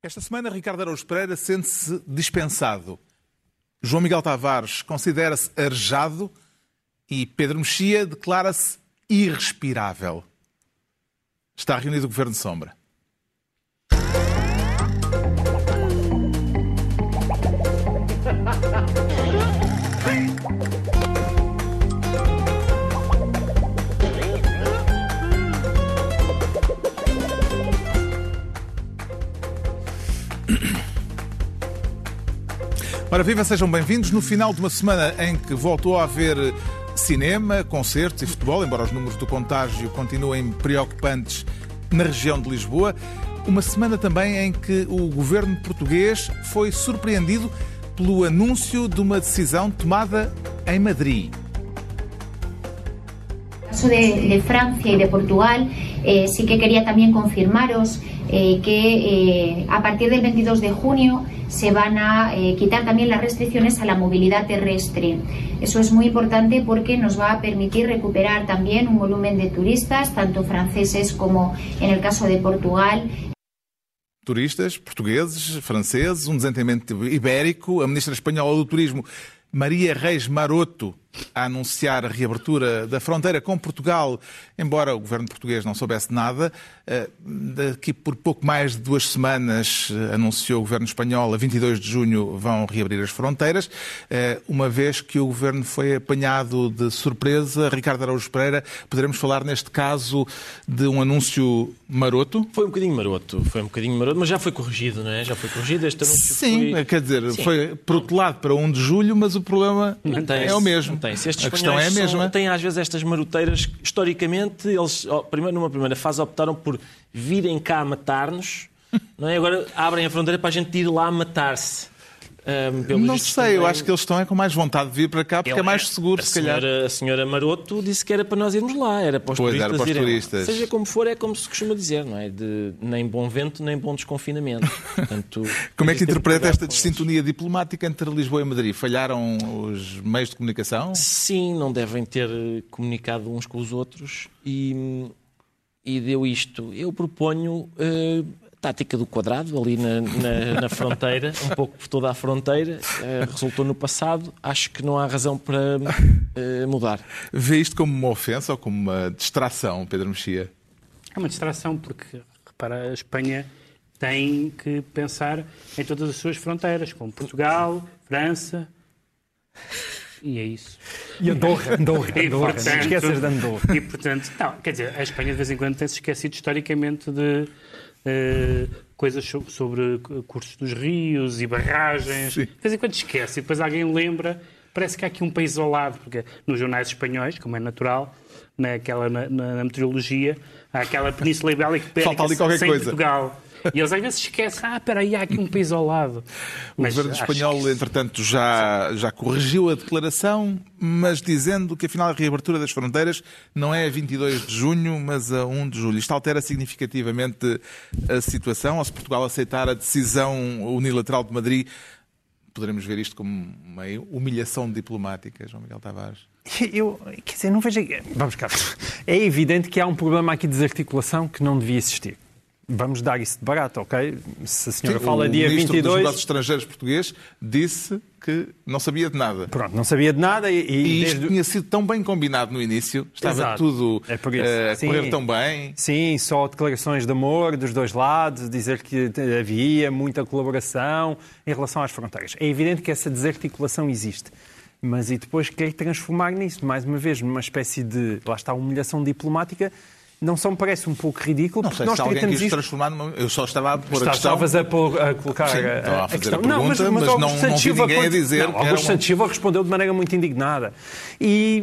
Esta semana, Ricardo Araújo Pereira sente-se dispensado. João Miguel Tavares considera-se arejado e Pedro Mexia declara-se irrespirável. Está reunido o Governo Sombra. Ora, viva, sejam bem-vindos. No final de uma semana em que voltou a haver cinema, concertos e futebol, embora os números do contágio continuem preocupantes na região de Lisboa, uma semana também em que o governo português foi surpreendido pelo anúncio de uma decisão tomada em Madrid. caso de, de Francia y de Portugal, eh, sí que quería también confirmaros eh, que eh, a partir del 22 de junio se van a eh, quitar también las restricciones a la movilidad terrestre. Eso es muy importante porque nos va a permitir recuperar también un volumen de turistas, tanto franceses como en el caso de Portugal, Turistas portugueses, franceses, um desentenimento ibérico, a ministra espanhola do Turismo, Maria Reis Maroto, a anunciar a reabertura da fronteira com Portugal, embora o governo português não soubesse nada. Eh, Daqui por pouco mais de duas semanas eh, anunciou o governo espanhol, a 22 de junho vão reabrir as fronteiras, Eh, uma vez que o governo foi apanhado de surpresa. Ricardo Araújo Pereira, poderemos falar neste caso de um anúncio maroto? Foi um bocadinho maroto, foi um bocadinho maroto, mas já foi corrigido, não é? Já foi corrigido este anúncio. Sim, foi... quer dizer, Sim. foi protelado para 1 de julho, mas o problema é o mesmo. Mantém-se. Estes a questão é a espanhóis são- mesma. Têm às vezes estas maroteiras, que, historicamente, eles primeiro, numa primeira fase optaram por virem cá matar-nos, não é? Agora abrem a fronteira para a gente ir lá matar-se. Pelo Não sei, eu também- acho que eles estão é com mais vontade de vir para cá porque Ele- é mais seguro, a se calhar. senhora, a senhora Maroto disse que era para nós irmos lá, era para os Pois, turistas era para os turistas. Seja como for, é como se costuma dizer, não é? De nem bom vento, nem bom desconfinamento. Portanto, Como é que interpreta esta desintonia diplomática entre Lisboa e Madrid? Falharam os meios de comunicação? Sim, não devem ter comunicado uns com os outros e, e deu isto. Eu proponho a tática do quadrado ali na, na- na fronteira, um pouco por toda a fronteira. eh, resultou no passado. Acho que não há razão para eh, mudar. Vê isto como uma ofensa ou como uma distração, Pedro Mexia? É uma distração, porque, repara, a Espanha tem que pensar em todas as suas fronteiras, como Portugal, França. E é isso. E Andorra, Andorra, E, Andorra. Não portanto- esqueças de Andorra. E, portanto, não, quer dizer, a Espanha de vez em quando tem-se esquecido historicamente de eh, coisas so- sobre cursos dos rios e barragens. Sim. De vez em quando esquece e depois alguém lembra. Parece que há aqui um país isolado, porque nos jornais espanhóis, como é natural, naquela, na, na, na meteorologia, aquela Península Ibérica Falta ali qualquer sem coisa. Portugal. E eles às vezes esquecem, ah, espera aí, há aqui um país ao lado. O governo acho espanhol, que- entretanto, já, já corrigiu a declaração, mas dizendo que afinal a reabertura das fronteiras não é a 22 de junho, mas a 1 de julho. Isto altera significativamente a situação. Ou se Portugal aceitar a decisão unilateral de Madrid, poderemos ver isto como uma humilhação diplomática, João Miguel Tavares. Eu, quer dizer, não vejo. Vamos cá. É evidente que há um problema aqui de desarticulação que não devia existir. Vamos dar isso de barato, ok? Se a senhora Sim, fala o dia ministro dos 22. Negócios Estrangeiros português disse que não sabia de nada. Pronto, não sabia de nada e, e E isto desde- tinha sido tão bem combinado no início, estava Exato. tudo É eh, a Sim. correr tão bem. Sim, só declarações de amor dos dois lados, dizer que havia muita colaboração em relação às fronteiras. É evidente que essa desarticulação existe. Mas e depois quer transformar nisso, mais uma vez, numa espécie de, lá está, humilhação diplomática, não só me parece um pouco ridículo, Não porque sei nós se alguém quis isto... transformar numa... Eu só estava a pôr a questão... Estavas a, pôr- a colocar Sim, a, a a questão. pergunta, mas Augusto não- não vi ninguém a dizer Não, que era Augusto uma- Santos Silva respondeu de maneira muito indignada. E,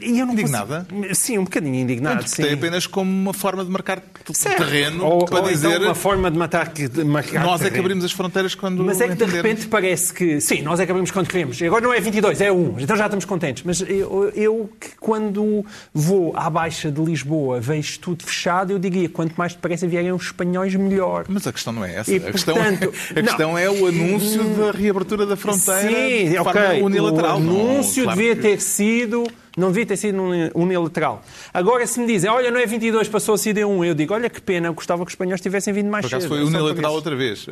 e eu não Indignada? consigo- Sim, um bocadinho indignado. sim. Interpretei apenas como uma forma de marcar Certo. terreno ou, para ou dizer então uma forma de matar que de marcar nós é que terreno. abrimos as fronteiras quando Mas é que de repente parece que sim, nós é que abrimos quando queremos. E Agora não é 22, é 1. Então já estamos contentes. Mas eu, eu que quando vou à Baixa de Lisboa vejo vejo tudo fechado, eu diria, quanto mais depressa vierem os espanhóis, melhor. Mas a questão não é essa. E, a questão, portanto, é, a questão é o anúncio da reabertura da fronteira Sim, de ok. forma unilateral. O Não, anúncio claro devia que- ter sido. Não devia ter sido uni- unilateral. Agora, se me dizem, olha, não é 22, passou a ser 1, eu digo, olha que pena, gostava que os espanhóis tivessem vindo mais Por acaso cedo. foi É unilateral outra vez.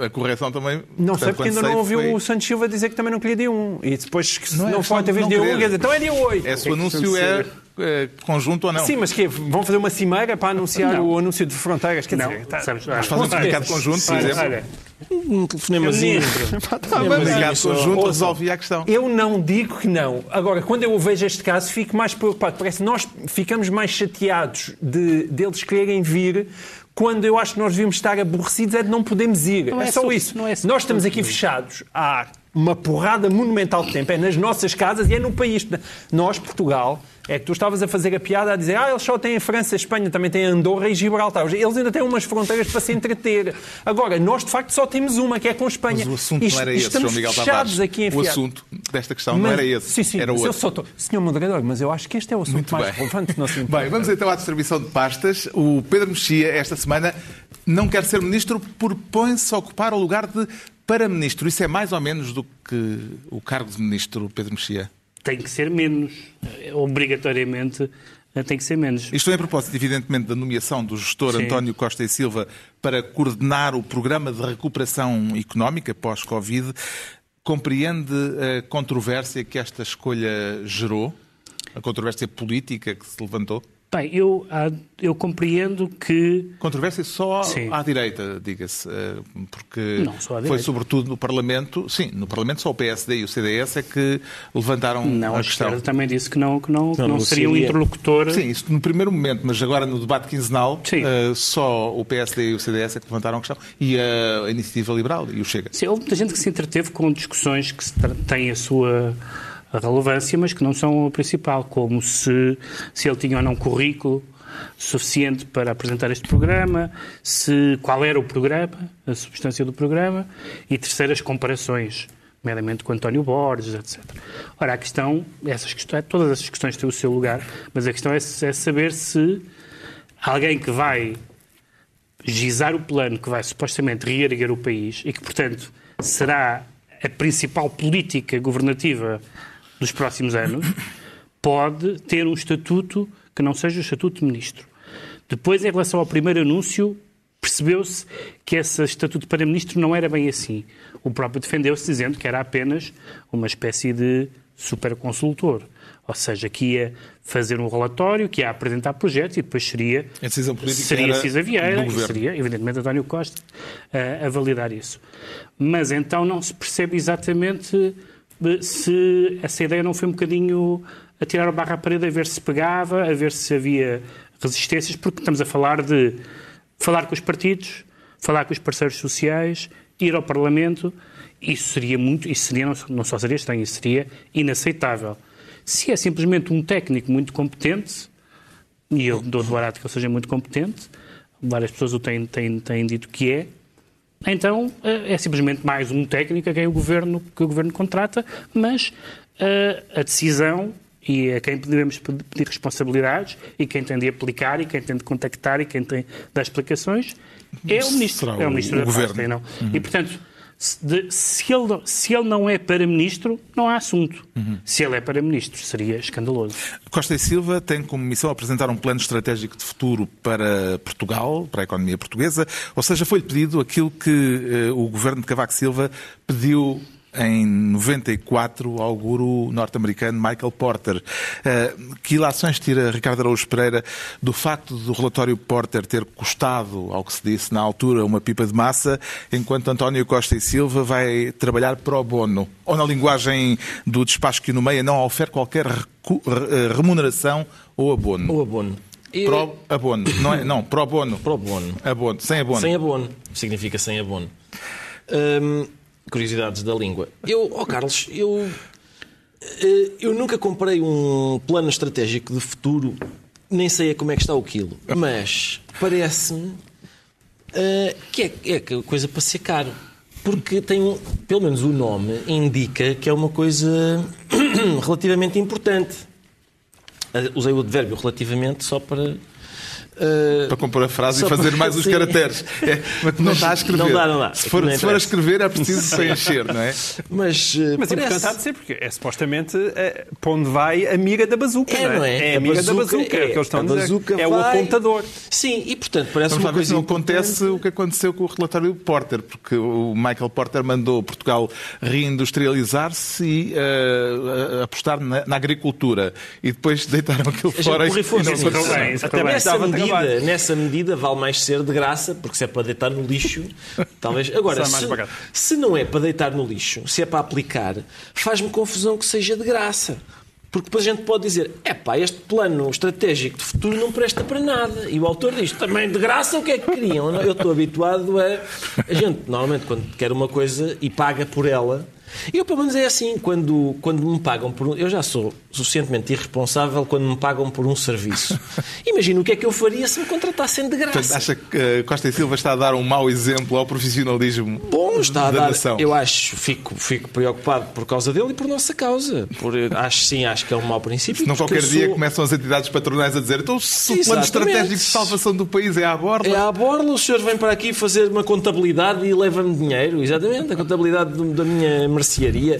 A, a correção também. Não portanto, sei porque quando ainda não ouviu foi- o Santos Silva dizer que também não queria dia 1. E depois, que se Não não, é for outra vez não dia 1, querer. quer dizer, então é dia 8. É o anúncio é, é conjunto ou não. Sim, mas que vão fazer uma cimeira para anunciar Não. o anúncio de fronteiras? Quer Não, dizer, tá- sabes, Mas fazem um comunicado conjunto, por exemplo. olha, Um telefonemazinho. Um comunicado conjunto resolvia a questão. Eu não digo que não. Agora, quando eu vejo este caso, fico mais preocupado. Parece que nós ficamos mais chateados de deles quererem vir quando eu acho que nós devíamos estar aborrecidos é de não podermos ir. Não é, é só isso. não é nós estamos aqui fechados há uma porrada monumental de tempo. É nas nossas casas e é no país. Nós, Portugal, é que tu estavas a fazer a piada a dizer ah, eles só têm a França, a Espanha, também têm Andorra e Gibraltar. Eles ainda têm umas fronteiras para se entreter. Agora, nós, de facto, só temos uma, que é com a Espanha. Mas o assunto Isto- não era esse, João Miguel Tavares. aqui O assunto desta questão não Mas- era esse. Sim, sim, era eu outro. só tô... Senhor moderador, mas eu acho que este é o assunto Muito mais bem. relevante do nosso Bem, vamos então à distribuição de pastas. O Pedro Mexia, esta semana, não quer ser ministro, propõe-se a ocupar o lugar de para-ministro. Isso é mais ou menos do que o cargo de ministro, Pedro Mexia? tem que ser menos. Eh, Obrigatoriamente eh, tem que ser menos. Isto é a propósito, evidentemente, da nomeação do gestor Sim. António Costa e Silva para coordenar o programa de recuperação económica pós-Covid. Compreende a controvérsia que esta escolha gerou? A controvérsia política que se levantou? Bem, eu, ah, eu compreendo que Controvérsia só Sim. à direita, diga-se, eh, porque Não, só à foi direita. sobretudo no Parlamento, sim, no Parlamento só o PSD e o CDS é que levantaram não, a a questão. esquerda também disse que não, que não, que Não, não não seria um interlocutor. Sim, isso no primeiro momento, mas agora no debate quinzenal, Sim. eh, só o PSD e o CDS é que levantaram a questão. E a Iniciativa Liberal e o Chega. Sim, houve muita gente que se entreteve com discussões que têm a sua relevância, mas que não são a principal, como se, se ele tinha ou não currículo suficiente para apresentar este programa, se, qual era o programa, a substância do programa, e terceiras comparações, nomeadamente com António Borges, etc. Ora, a questão, essas questões, todas essas questões têm o seu lugar, mas a questão é, é saber se alguém que vai gizar o plano que vai supostamente reerguer o país e que, portanto, será a principal política governativa dos próximos anos, pode ter um estatuto que não seja o estatuto de ministro. Depois, em relação ao primeiro anúncio, percebeu-se que esse estatuto de primeiro-ministro não era bem assim. O próprio defendeu-se dizendo que era apenas uma espécie de superconsultor. Ou seja, que ia fazer um relatório, que ia apresentar projetos e depois seria A decisão política seria Cisa Vieira seria, evidentemente, António Costa a, a validar isso. Mas então não se percebe exatamente eh, se essa ideia não foi um bocadinho a tirar a barra à parede, a ver se pegava, a ver se havia resistências, porque estamos a falar de falar com os partidos, falar com os parceiros sociais, ir ao Parlamento. Isso seria muito, isso seria, não só seria estranho, isso seria inaceitável. Se é simplesmente um técnico muito competente, e eu dou de barato que ele seja muito competente, várias pessoas o têm, têm, têm dito que é, então eh, é simplesmente mais um técnico a quem o governo, que o governo contrata, mas eh, a decisão e a quem devemos pedir responsabilidades e quem tem de aplicar e quem tem de contactar e quem tem de dar explicações é o ministro, Será é o ministro o da governo. pasta, não. E portanto, de- se ele, não- se ele não é para ministro, não há assunto. Se ele é para ministro, seria escandaloso. Costa e Silva tem como missão apresentar um plano estratégico de futuro para Portugal, para a economia portuguesa, ou seja, foi-lhe pedido aquilo que eh, o governo de Cavaco Silva pediu em 94 ao guru norte-americano Michael Porter. Eh, que ilações tira Ricardo Araújo Pereira do facto do relatório Porter ter custado, ao que se disse na altura, uma pipa de massa, enquanto António Costa e Silva vai trabalhar pro bono? Ou na linguagem do despacho que nomeia, não oferece qualquer re- remuneração ou abono? O abono. Pro abono. Não, é, não pro bono. Pro bono. Abono. Sem abono. Sem abono. Significa sem abono. Hum, curiosidades da língua. Eu, ó Carlos, eu, eh, eu nunca comprei um plano estratégico de futuro, nem sei como é que está o quilo, mas parece-me eh, que é, é coisa para ser caro. Porque tem, pelo menos o nome indica que é uma coisa relativamente importante. Eh, Usei o advérbio relativamente só para Uh, para compor a frase e fazer para- mais uns sim. caracteres. É, mas não está a escrever. Não dá, não dá. Se for, Não se for a escrever, é preciso preencher, não é? Mas, uh, Mas parece- importante há de ser, porque é supostamente é, para onde vai a mira da bazuca, É, não é? É a mira da bazuca, é, o que eles estão a a dizer. bazuca É o vai- apontador. Sim, e portanto parece Vamos uma se coisa não importante. acontece o que aconteceu com o relatório do Porter, porque o Michael Porter mandou Portugal reindustrializar-se e eh, apostar na, na agricultura. E depois deitaram aquilo A fora e, e não aconteceu. Até medida, nessa medida vale mais ser de graça, porque se é para deitar no lixo, talvez. Agora, se, se não é para deitar no lixo, se é para aplicar, faz-me confusão que seja de graça. Porque depois a gente pode dizer, é pá, este plano estratégico de futuro não presta para nada. E o autor diz, também de graça o que é que queriam? Eu estou habituado a... A gente, normalmente, quando quer uma coisa e paga por ela... Eu, pelo menos, é assim, quando, quando me pagam por um... Eu já sou suficientemente irresponsável quando me pagam por um serviço. Imagina o que é que eu faria se me contratassem de Portanto, graça. acha que eh, Costa e Silva está a dar um mau exemplo ao profissionalismo Bom, está a da dar. nação? Eu acho, fico, fico preocupado por causa dele e por nossa causa. Por, acho sim, acho que é um mau princípio. Porque qualquer dia sou- começam as entidades patronais a dizer então se o plano estratégico de salvação do país é à borda... É à borla, o senhor vem para aqui fazer uma contabilidade e leva-me dinheiro, exatamente, a contabilidade da minha mercearia.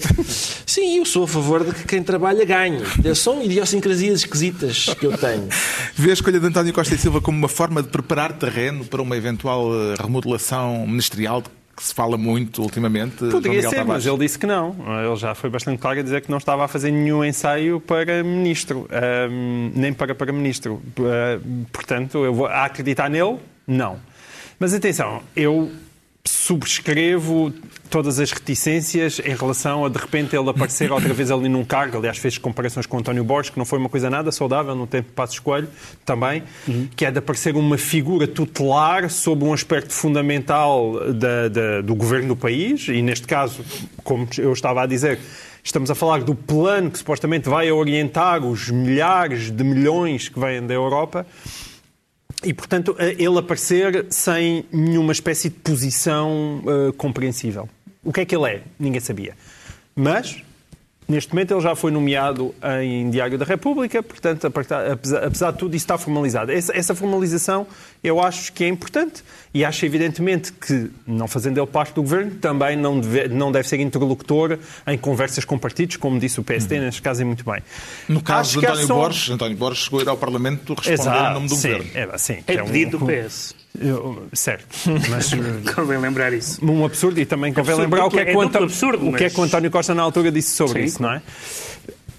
Sim, eu sou a favor de que quem trabalha ganhe. São idiosincrasias esquisitas que eu tenho. Vê a escolha de António Costa e Silva como uma forma de preparar terreno para uma eventual eh, remodelação ministerial de que se fala muito ultimamente? Poderia ser, Tavares? mas ele disse que não. Ele já foi bastante claro a dizer que não estava a fazer nenhum ensaio para ministro, ahm, nem para para-ministro. Ah, portanto, eu vou a acreditar nele? Não. Mas atenção, eu subscrevo todas as reticências em relação a, de repente, ele aparecer outra vez ali num cargo. Aliás, fez comparações com António Borges, que não foi uma coisa nada saudável no tempo de Passo Escolho, também, que é de aparecer uma figura tutelar sobre um aspecto fundamental da- da- do governo do país, e neste caso, como eu estava a dizer, Estamos a falar do plano que supostamente vai orientar os milhares de milhões que vêm da Europa. E, portanto, ele aparecer sem nenhuma espécie de posição eh, compreensível. O que é que ele é? Ninguém sabia. Mas, neste momento, ele já foi nomeado em Diário da República, portanto, apesar, de tudo, isso está formalizado. Essa, essa formalização eu acho que é importante e acho, evidentemente, que, não fazendo ele parte do governo, também não deve, não deve ser interlocutor em conversas com partidos, como disse o PSD, neste caso, é muito bem. No caso Acho de António só- Borges, António Borges chegou a ir ao Parlamento responder Exato, em nome do sim, governo. É, sim, que É um- pedido do PS. Eu- certo, mas Convém lembrar isso. um absurdo e também convém Absurdo, lembrar o que é que, o é duplo Anto- absurdo, o que é que o António Costa na altura disse sobre Sim, isso, não é?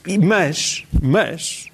E- mas, mas,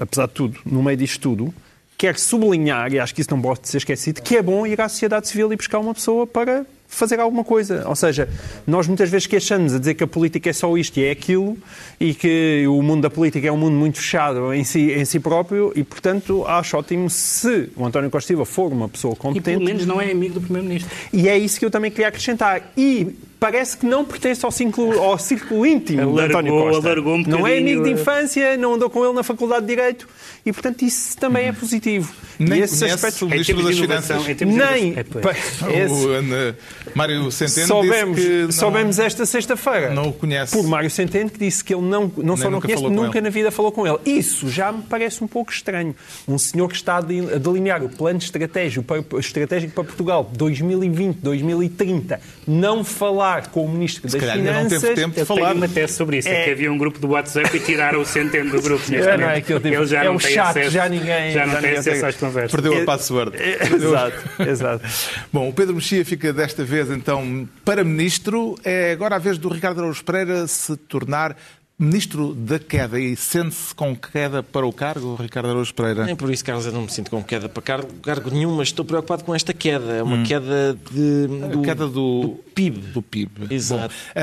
apesar de tudo, no meio disto tudo, quero sublinhar, e acho que isso não pode ser esquecido, que é bom ir à sociedade civil e buscar uma pessoa para fazer alguma coisa. Ou seja, nós muitas vezes queixamos a dizer que a política é só isto e é aquilo e que o mundo da política é um mundo muito fechado em si, em si próprio e, portanto, acho ótimo se o António Costa Silva for uma pessoa E competente pelo menos não é amigo do Primeiro-Ministro. e é isso que eu também queria acrescentar. E parece que não pertence ao círculo, ao círculo íntimo de Alargou- António Costa. alargou um não é amigo de bocadinho, infância, não andou com ele na Faculdade de Direito e, portanto, isso também é positivo. Nem e esses aspectos... o Em Ministro das de inovação, Finanças. de Nem... É. Esse- O Mário Centeno Soubemos, disse que não, soubemos esta sexta-feira. não o conhece. Por Mário Centeno, que disse que ele não, não só não nunca conhece, nunca ele. na vida falou com ele. Isso já me parece um pouco estranho. Um senhor que está a de- delinear o plano estratégico para, estratégico para Portugal 2020, 2030, não falar com o Ministro das calhar ainda não Finanças... teve tempo de Eu falar. uma tese sobre isso. É, É- que havia um grupo do WhatsApp e tiraram o centeno do grupo neste É, momento. não, é que eu tive- Ele já é não o tem chat, acesso, já ninguém- já não já tem ninguém acesso tem- às conversas. Perdeu É- a password. Exato, exato. Bom, o Pedro Mexia fica desta vez, então, para Ministro. É agora a vez do Ricardo Araújo Pereira se tornar Ministro da Queda e sente-se com queda para o cargo, Ricardo Araújo Pereira? Nem por isso, Carlos, eu não me sinto com queda para cargo, cargo nenhum, mas estou preocupado com esta queda. É uma queda de, do, A queda do, PIB. do PIB. Exato. Bom,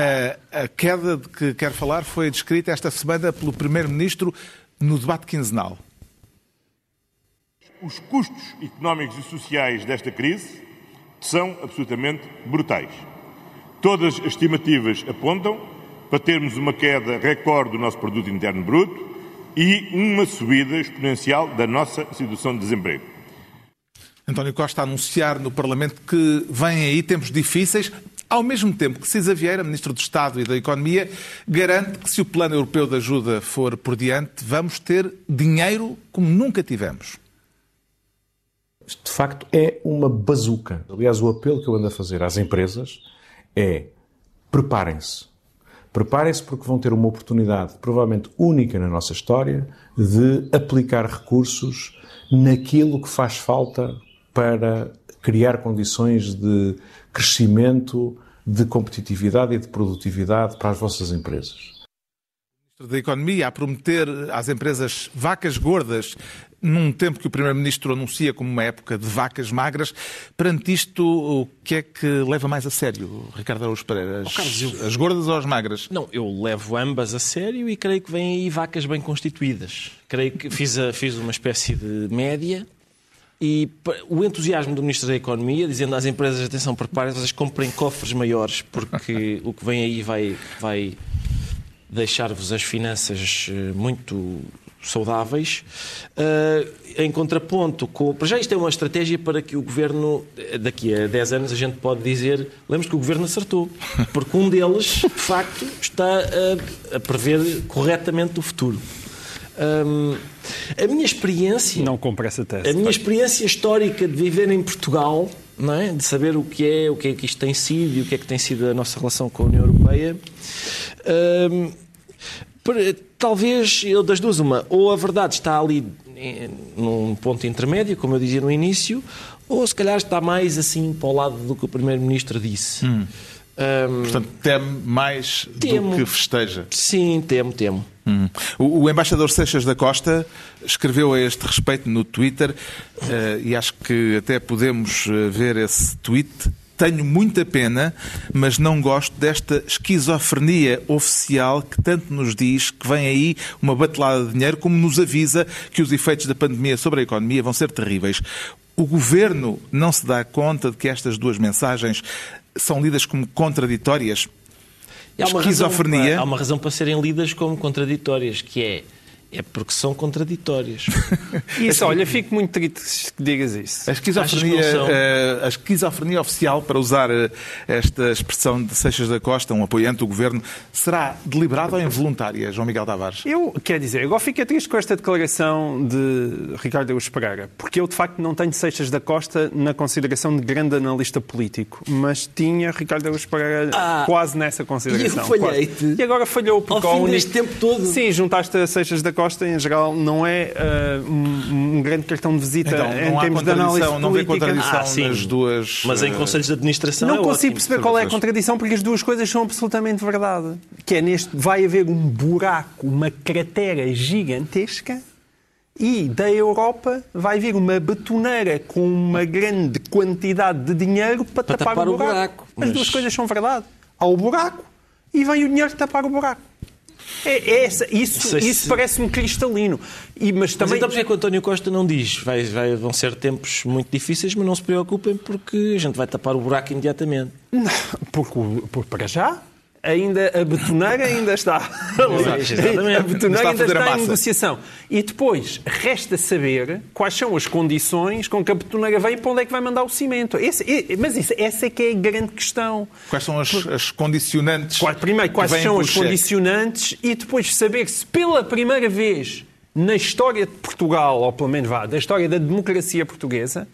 a, a queda de que quero falar foi descrita esta semana pelo Primeiro-Ministro no debate quinzenal. Os custos económicos e sociais desta crise são absolutamente brutais. Todas as estimativas apontam para termos uma queda recorde do nosso produto interno bruto e uma subida exponencial da nossa situação de desemprego. António Costa a anunciar no Parlamento que vêm aí tempos difíceis, ao mesmo tempo que Cisa Vieira, Ministro do Estado e da Economia, garante que se o Plano Europeu de Ajuda for por diante, vamos ter dinheiro como nunca tivemos. Isto, de facto, é uma bazuca. Aliás, o apelo que eu ando a fazer às empresas é preparem-se. Preparem-se porque vão ter uma oportunidade, provavelmente única na nossa história, de aplicar recursos naquilo que faz falta para criar condições de crescimento, de competitividade e de produtividade para as vossas empresas. Ministro da Economia a prometer às empresas vacas gordas num tempo que o Primeiro-Ministro anuncia como uma época de vacas magras. Perante isto, o que é que leva mais a sério, Ricardo Araújo Pereira? As, oh, Carlos, eu... as gordas ou as magras? Não, eu levo ambas a sério e creio que vêm aí vacas bem constituídas. Creio que fiz, a, fiz uma espécie de média e o entusiasmo do Ministro da Economia, dizendo às empresas, atenção, preparem-se, vocês comprem cofres maiores, porque o que vem aí vai, vai deixar-vos as finanças eh, muito saudáveis. Uh, em contraponto, com, para já isto é uma estratégia para que o Governo, daqui a 10 anos, a gente pode dizer, lembro que o Governo acertou, porque um deles, de facto, está a, a prever corretamente o futuro. Um, a minha experiência. Não compra essa tese. A minha experiência histórica de viver em Portugal, não é? de saber o que é, o que é que isto tem sido e o que é que tem sido a nossa relação com a União Europeia. Um, talvez, eu das duas, uma, ou a verdade está ali num ponto intermédio, como eu dizia no início, ou se calhar está mais assim para o lado do que o Primeiro-Ministro disse. Hum. Um, Portanto, teme mais temo, do que festeja. Sim, temo, temo. Hum. O, o, embaixador Seixas da Costa escreveu a este respeito no Twitter uh, e acho que até podemos eh, ver esse tweet. Tenho muita pena, mas não gosto desta esquizofrenia oficial que tanto nos diz que vem aí uma batelada de dinheiro, como nos avisa que os efeitos da pandemia sobre a economia vão ser terríveis. O governo não se dá conta de que estas duas mensagens são lidas como contraditórias? Há uma, Esquizofrenia. Razão, há uma razão para serem lidas como contraditórias, que é é porque são contraditórias. Isso, olha, fico muito triste que digas isso. A esquizofrenia, eh, a esquizofrenia oficial, para usar eh, esta expressão de Seixas da Costa, um apoiante do governo, será deliberada ou involuntária, João Miguel Tavares? Eu, quer dizer, agora fico triste com esta declaração de Ricardo Eus Pereira, porque eu, de facto, não tenho Seixas da Costa na consideração de grande analista político, mas tinha Ricardo Eus Pereira ah, quase nessa consideração. E eu falhei-te. E agora falhou, porque ao fim deste tempo todo. Sim, juntaste a Seixas da Costa Costa, em geral, não é uh, um, um, grande cartão de visita então, em termos de análise política. Não vê contradição ah, nas duas... Mas em conselhos de administração Não é consigo perceber qual é a contradição, porque as duas coisas são absolutamente verdade. Que é neste... Vai haver um buraco, uma cratera gigantesca e da Europa vai vir uma betoneira com uma grande quantidade de dinheiro para, para tapar, tapar, o buraco. buraco. As duas coisas são verdade. Há o buraco e vem o dinheiro tapar o buraco. É, é essa, isso isso se... parece-me cristalino. E, mas, também... mas então porquê que o António Costa não diz? Vai, vai, vão ser tempos muito difíceis, mas não se preocupem porque a gente vai tapar o buraco imediatamente. Não, porque, porque para já ainda a betoneira ainda está. a betoneira ainda está em negociação. E depois resta saber quais são as condições com que a betoneira vem e para onde é que vai mandar o cimento. Esse, mas isso, essa é que é a grande questão. Quais são as, as condicionantes? Primeiro, quais são as condicionantes e depois saber se pela primeira vez na história de Portugal, ou pelo menos vá, da história da democracia portuguesa,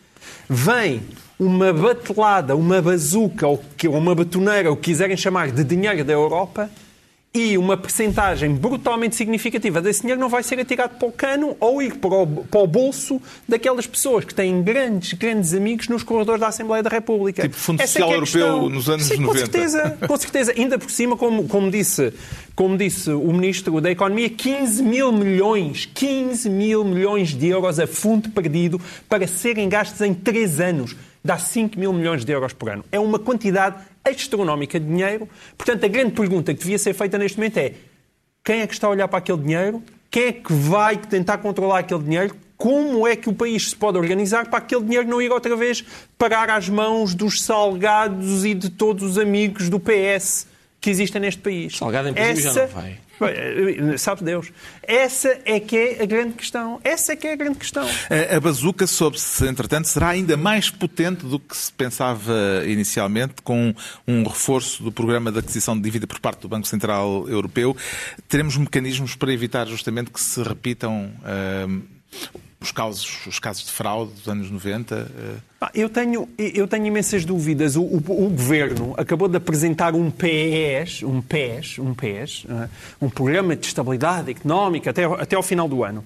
vem uma batelada, uma bazuca ou uma batoneira, o que quiserem chamar, de dinheiro da Europa e uma percentagem brutalmente significativa desse dinheiro não vai ser atirado para o cano ou ir para o, para o bolso daquelas pessoas que têm grandes, grandes amigos nos corredores da Assembleia da República. Tipo Fundo Essa é Social é Europeu nos anos Sim, 90. Com certeza, com certeza. Ainda por cima, como, como, disse, como disse o Ministro da Economia, 15 mil milhões, 15 mil milhões de euros a fundo perdido para serem gastos em três anos dá 5 mil milhões de euros por ano. É uma quantidade astronómica de dinheiro. Portanto, a grande pergunta que devia ser feita neste momento é quem é que está a olhar para aquele dinheiro? Quem é que vai tentar controlar aquele dinheiro? Como é que o país se pode organizar para aquele dinheiro não ir outra vez parar às mãos dos salgados e de todos os amigos do PS que existem neste país? Salgado, em princípio, Essa... já não vai. Sabe Deus. Essa é que é a grande questão. Essa é que é a grande questão. A, bazuca, soube-se, entretanto, será ainda mais potente do que se pensava inicialmente, com um reforço do programa de aquisição de dívida por parte do Banco Central Europeu. Teremos mecanismos para evitar justamente que se repitam. Uh, os casos, os casos de fraude dos anos 90? eh, Eu tenho, eu tenho imensas dúvidas. O, o- o governo acabou de apresentar um PES, um PES, um PES, ah, um Programa de Estabilidade Económica até, até ao final do ano.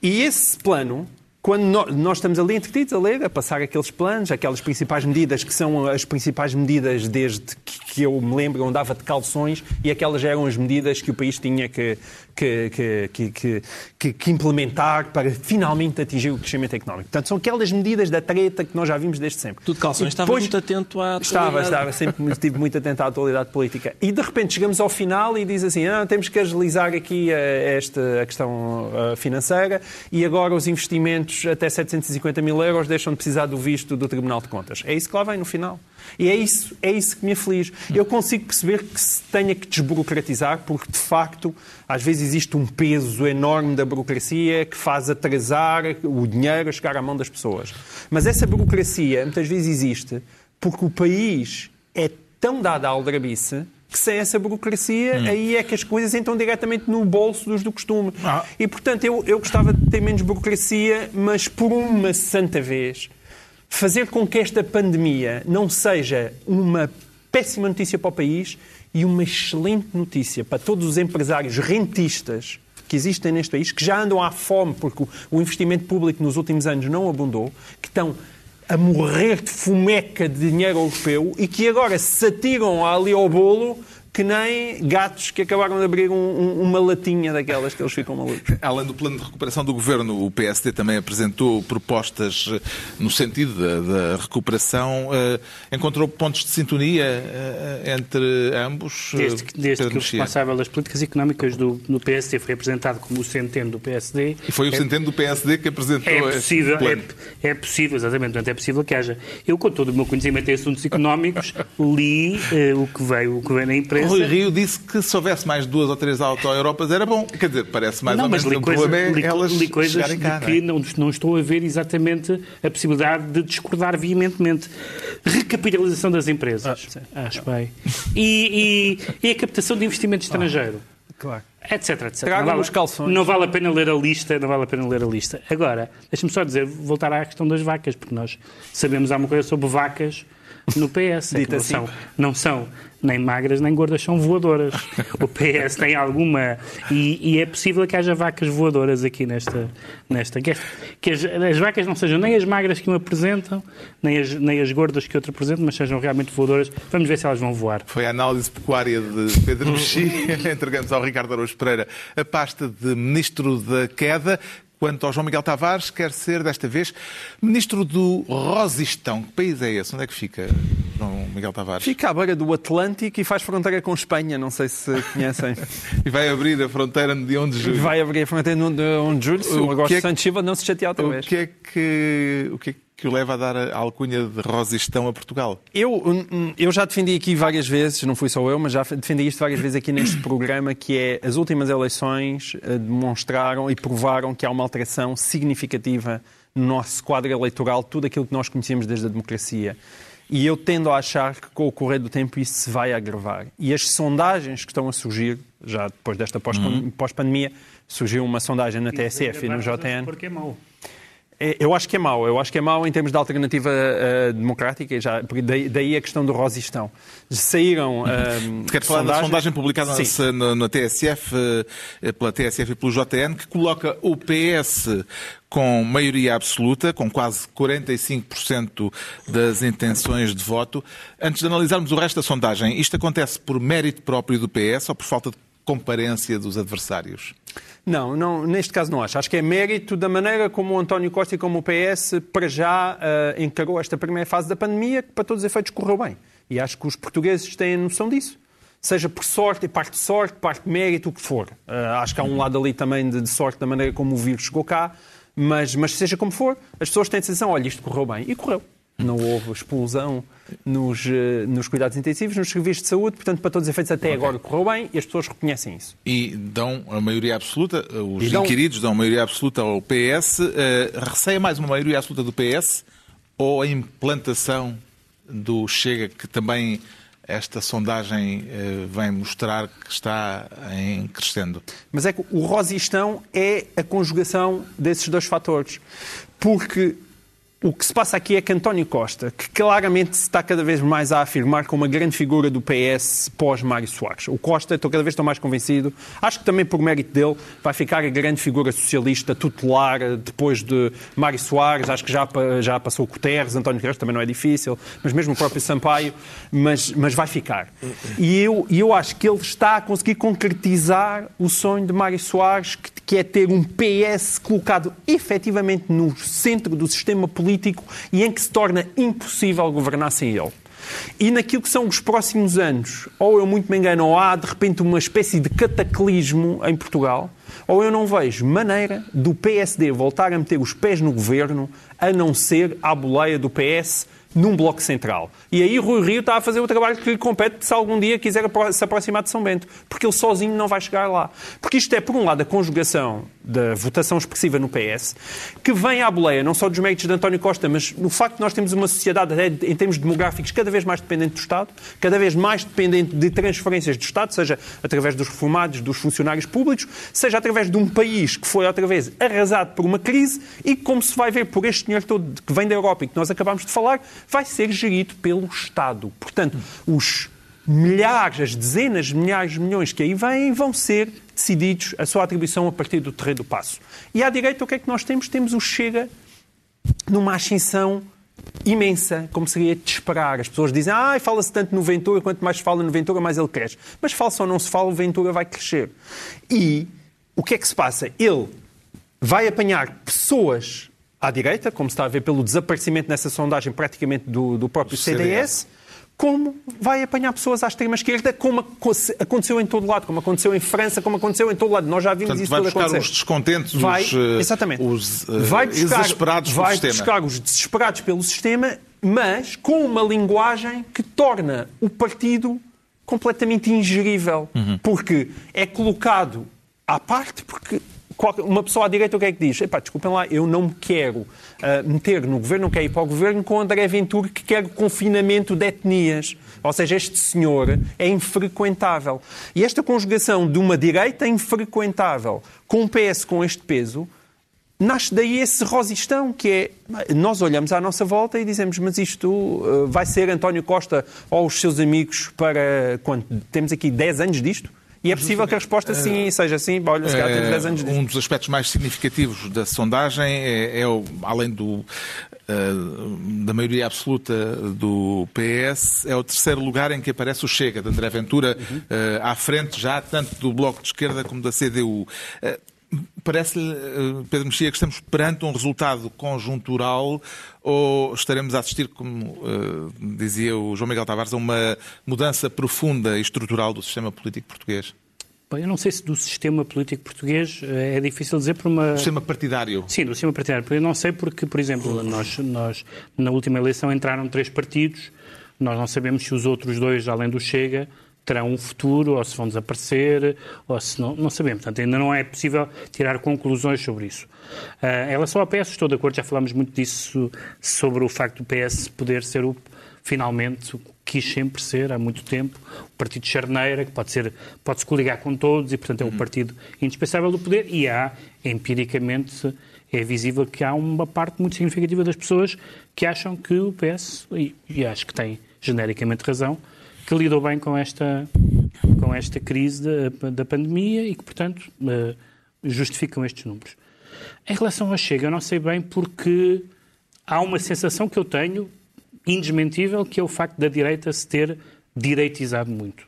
E esse plano, quando nó- nós, estamos ali entretidos a ler, a passar aqueles planos, aquelas principais medidas que são as principais medidas desde que, eu me lembro, andava de calções e aquelas eram as medidas que o país tinha que, que, que, que, que- implementar para finalmente atingir o crescimento económico. Portanto, são aquelas medidas da treta que nós já vimos desde sempre. Tu de calções estava muito atento à Estava, atualidade. estava, sempre estive muito atento à atualidade política. E de repente chegamos ao final e diz assim: ah, temos que agilizar aqui eh, esta a questão eh, financeira e agora os investimentos até 750 mil euros deixam de precisar do visto do Tribunal de Contas. É isso que lá vem no final. E é isso, é isso que me aflige. Eu consigo perceber que se tenha que desburocratizar, porque de facto, às vezes existe um peso enorme da burocracia que faz atrasar o dinheiro a chegar à mão das pessoas. Mas essa burocracia muitas vezes existe porque o país é tão dado à aldrabice que sem essa burocracia aí é que as coisas entram diretamente no bolso dos do costume. Ah. E portanto eu, eu gostava de ter menos burocracia, mas por uma santa vez fazer com que esta pandemia não seja uma péssima notícia para o país e uma excelente notícia para todos os empresários rentistas que existem neste país, que já andam à fome porque o- investimento público nos últimos anos não abundou, que estão a morrer de fomeca de dinheiro europeu e que agora se atiram ali ao bolo que nem gatos que acabaram de abrir um- um- uma latinha daquelas que eles ficam malucos. Além do plano de recuperação do governo, o PSD também apresentou propostas eh, no sentido da, da recuperação. Eh, Encontrou pontos de sintonia eh, entre ambos? Desde, que- desde que o responsável das políticas económicas do, do PSD foi apresentado como o centeno do PSD. E foi o centeno do PSD que apresentou É possível, é, plano. é possível, exatamente, portanto, é possível que haja. Eu, com todo o meu conhecimento em assuntos económicos, li eh, o, que veio, o que veio na imprensa. Rui Rio disse que se houvesse mais duas ou três auto-europas era bom. Quer dizer, parece mais não, ou mas menos li, o coisa- problema é li- elas li coisas chegarem cá, de não é? que não, não estou a ver exatamente a possibilidade de discordar veementemente. Recapitalização das empresas, acho bem. E, e- e a captação de investimento estrangeiro. Claro. etc, etc. Não, vale, os calções. não vale a pena ler a lista, não vale a pena ler a lista. Agora, deixa-me só dizer, voltar à questão das vacas, porque nós sabemos alguma coisa sobre vacas no PS. é não, assim. são, não são nem magras nem gordas, são voadoras. O PS tem alguma. E, e é possível que haja vacas voadoras aqui nesta. nesta que as, que as, as vacas não sejam nem as magras que um apresentam, nem as, nem as gordas que outro apresentam, mas sejam realmente voadoras. Vamos ver se elas vão voar. Foi a análise pecuária de Pedro Mexia. Entregamos ao Ricardo Araújo Pereira a pasta de Ministro da Queda. Quanto ao João Miguel Tavares, quer ser, desta vez, Ministro do Rosistão. Que país é esse? Onde é que fica, João Miguel Tavares? Fica à beira do Atlântico e faz fronteira com Espanha, não sei se conhecem. E vai abrir a fronteira no dia 1 de julho. Vai abrir a fronteira no de 1 de julho, se O o Agosto que é que- Santos Silva não se chatear outra O vez. que, é que, o que é que o leva a dar a alcunha de Rosistão a Portugal? Eu, hum, eu já defendi aqui várias vezes, não fui só eu, mas já defendi isto várias vezes aqui neste programa, que é as últimas eleições eh, demonstraram e provaram que há uma alteração significativa no nosso quadro eleitoral, tudo aquilo que nós conhecemos desde a democracia. E eu tendo a achar que com o correr do tempo isso se vai agravar. E as sondagens que estão a surgir, já depois desta pós- pós-pandemia, surgiu uma sondagem na TSF e no JN. Porque é mau. É, Eu acho que é mau. Eu acho que é mau em termos de alternativa eh, democrática. e Já, daí, daí a questão do Rosistão. Saíram. ehm, Quero falar da sondagem publicada na, na- TSF, pela TSF e pelo JN, que coloca o PS com maioria absoluta, com quase 45% das intenções de voto. Antes de analisarmos o resto da sondagem, isto acontece por mérito próprio do PS ou por falta de comparência dos adversários? Não, não, neste caso não acho. Acho que é mérito da maneira como o António Costa e como o PS para já eh, encarou esta primeira fase da pandemia, que para todos os efeitos correu bem. E acho que os portugueses têm noção disso. Seja por sorte, parte de sorte, parte de mérito, o que for. Eh, acho que há um lado ali também de, de sorte da maneira como o vírus chegou cá, mas, mas seja como for, as pessoas têm a sensação, olha, isto correu bem. E correu. Não houve explosão nos, eh, nos cuidados intensivos, nos serviços de saúde, portanto, para todos os efeitos, até agora correu bem e as pessoas reconhecem isso. E dão a maioria absoluta, os E dão- inquiridos dão a maioria absoluta ao PS. Eh, receia mais uma maioria absoluta do PS ou a implantação do Chega, que também esta sondagem eh, vem mostrar que está em crescendo. Mas é que o rosistão é a conjugação desses dois fatores. Porque o que se passa aqui é que António Costa, que claramente se está cada vez mais a afirmar como uma grande figura do PS pós-Mário Soares. O Costa, estou cada vez estou mais convencido, acho que também por mérito dele, vai ficar a grande figura socialista tutelar depois de Mário Soares, acho que já, já passou o Guterres, António Costa também não é difícil, mas mesmo o próprio Sampaio, mas, mas vai ficar. E eu, eu acho que ele está a conseguir concretizar o sonho de Mário Soares, que, que é ter um PS colocado efetivamente no centro do sistema político e em que se torna impossível governar sem ele. E naquilo que são os próximos anos, ou eu muito me engano, ou há de repente uma espécie de cataclismo em Portugal, ou eu não vejo maneira do PSD voltar a meter os pés no governo a não ser à boleia do PS num bloco central. E aí Rui Rio está a fazer o trabalho que lhe compete se algum dia quiser se aproximar de São Bento, porque ele sozinho não vai chegar lá. Porque isto é, por um lado, a conjugação da votação expressiva no PS, que vem à boleia não só dos méritos de António Costa, mas no facto de nós termos uma sociedade, em termos demográficos, cada vez mais dependente do Estado, cada vez mais dependente de transferências do Estado, seja através dos reformados, dos funcionários públicos, seja através de um país que foi outra vez arrasado por uma crise e que, como se vai ver por este dinheiro todo que vem da Europa e que nós acabamos de falar, vai ser gerido pelo Estado. Portanto, os milhares, as dezenas de milhares de milhões que aí vêm vão ser decididos a sua atribuição a partir do terreno do passo. E à direita, o que é que nós temos? Temos o Chega numa ascensão imensa, como seria de esperar. As pessoas dizem, ah, fala-se tanto no Ventura, quanto mais se fala no Ventura, mais ele cresce. Mas fala-se ou não se fala, o Ventura vai crescer. E o que é que se passa? Ele vai apanhar pessoas à direita, como se está a ver pelo desaparecimento nessa sondagem praticamente do, do próprio CDS, CDS, como vai apanhar pessoas à extrema-esquerda, como aconteceu em todo lado, como aconteceu em França, como aconteceu em todo lado. Nós já vimos Portanto, isso vai buscar acontecer. os descontentes, vai, os, uh, exatamente. os uh, vai buscar, desesperados vai pelo sistema. buscar os desesperados pelo sistema, mas com uma linguagem que torna o partido completamente ingerível. Uhum. Porque é colocado à parte, porque uma pessoa à direita o que é que diz? Epá, desculpem lá, eu não me quero uh, meter no governo, não quero ir para o governo com André Ventura que quer confinamento de etnias. Ou seja, este senhor é infrequentável. E esta conjugação de uma direita infrequentável com um PS com este peso nasce daí esse rosistão, que é. Nós olhamos à nossa volta e dizemos, mas isto uh, vai ser António Costa ou os seus amigos para. Quando temos aqui 10 anos disto? E é possível que a resposta sim seja assim. Olha, se calhar temos 10 anos disso. Um dos aspectos mais significativos da sondagem é, é além do, da maioria absoluta do PS, é o terceiro lugar em que aparece o Chega, de André Ventura, uhum. à frente já tanto do Bloco de Esquerda como da CDU. Parece-lhe, Pedro Mexia, que estamos perante um resultado conjuntural ou estaremos a assistir, como uh, dizia o João Miguel Tavares, a uma mudança profunda e estrutural do sistema político português? Bem, eu não sei se do sistema político português é difícil dizer por uma. Do sistema partidário? Sim, do sistema partidário. Eu não sei porque, por exemplo, nós, nós na última eleição entraram três partidos, nós não sabemos se os outros dois, além do Chega, terão um futuro, ou se vão desaparecer, ou se não, não sabemos. Portanto, ainda não é possível tirar conclusões sobre isso. Uh, em relação ao PS, estou de acordo, já falámos muito disso, sobre o facto do PS poder ser o, finalmente, o quis sempre ser, há muito tempo, o partido de charneira, que pode ser, pode-se coligar com todos e, portanto, é um uhum. partido indispensável do poder e há, empiricamente, é visível que há uma parte muito significativa das pessoas que acham que o PS, e, e acho que tem genericamente razão, que lidou bem com esta, com esta crise da, da pandemia e que, portanto, eh, justificam estes números. Em relação ao Chega, eu não sei bem porque há uma sensação que eu tenho, indesmentível, que é o facto da direita se ter direitizado muito.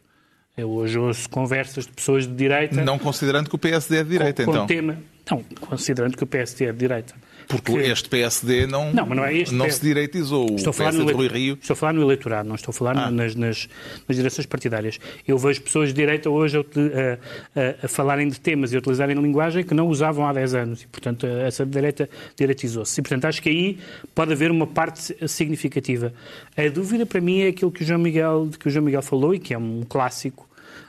Eu hoje ouço conversas de pessoas de direita... Não considerando que o PSD é de direita, com, então? Tema, não, considerando que o PSD é de direita. Porque este PSD não, não, não, é este não se direitizou. Estou a, falar no Rio... estou a falar no eleitorado, não estou a falar ah. nas, nas, nas, direções partidárias. Eu vejo pessoas de direita hoje a, a, a, falarem de temas e a utilizarem linguagem que não usavam há 10 anos. E, portanto, essa direita direitizou-se. E, portanto, acho que aí pode haver uma parte significativa. A dúvida para mim é aquilo que o João Miguel, que o João Miguel falou e que é um clássico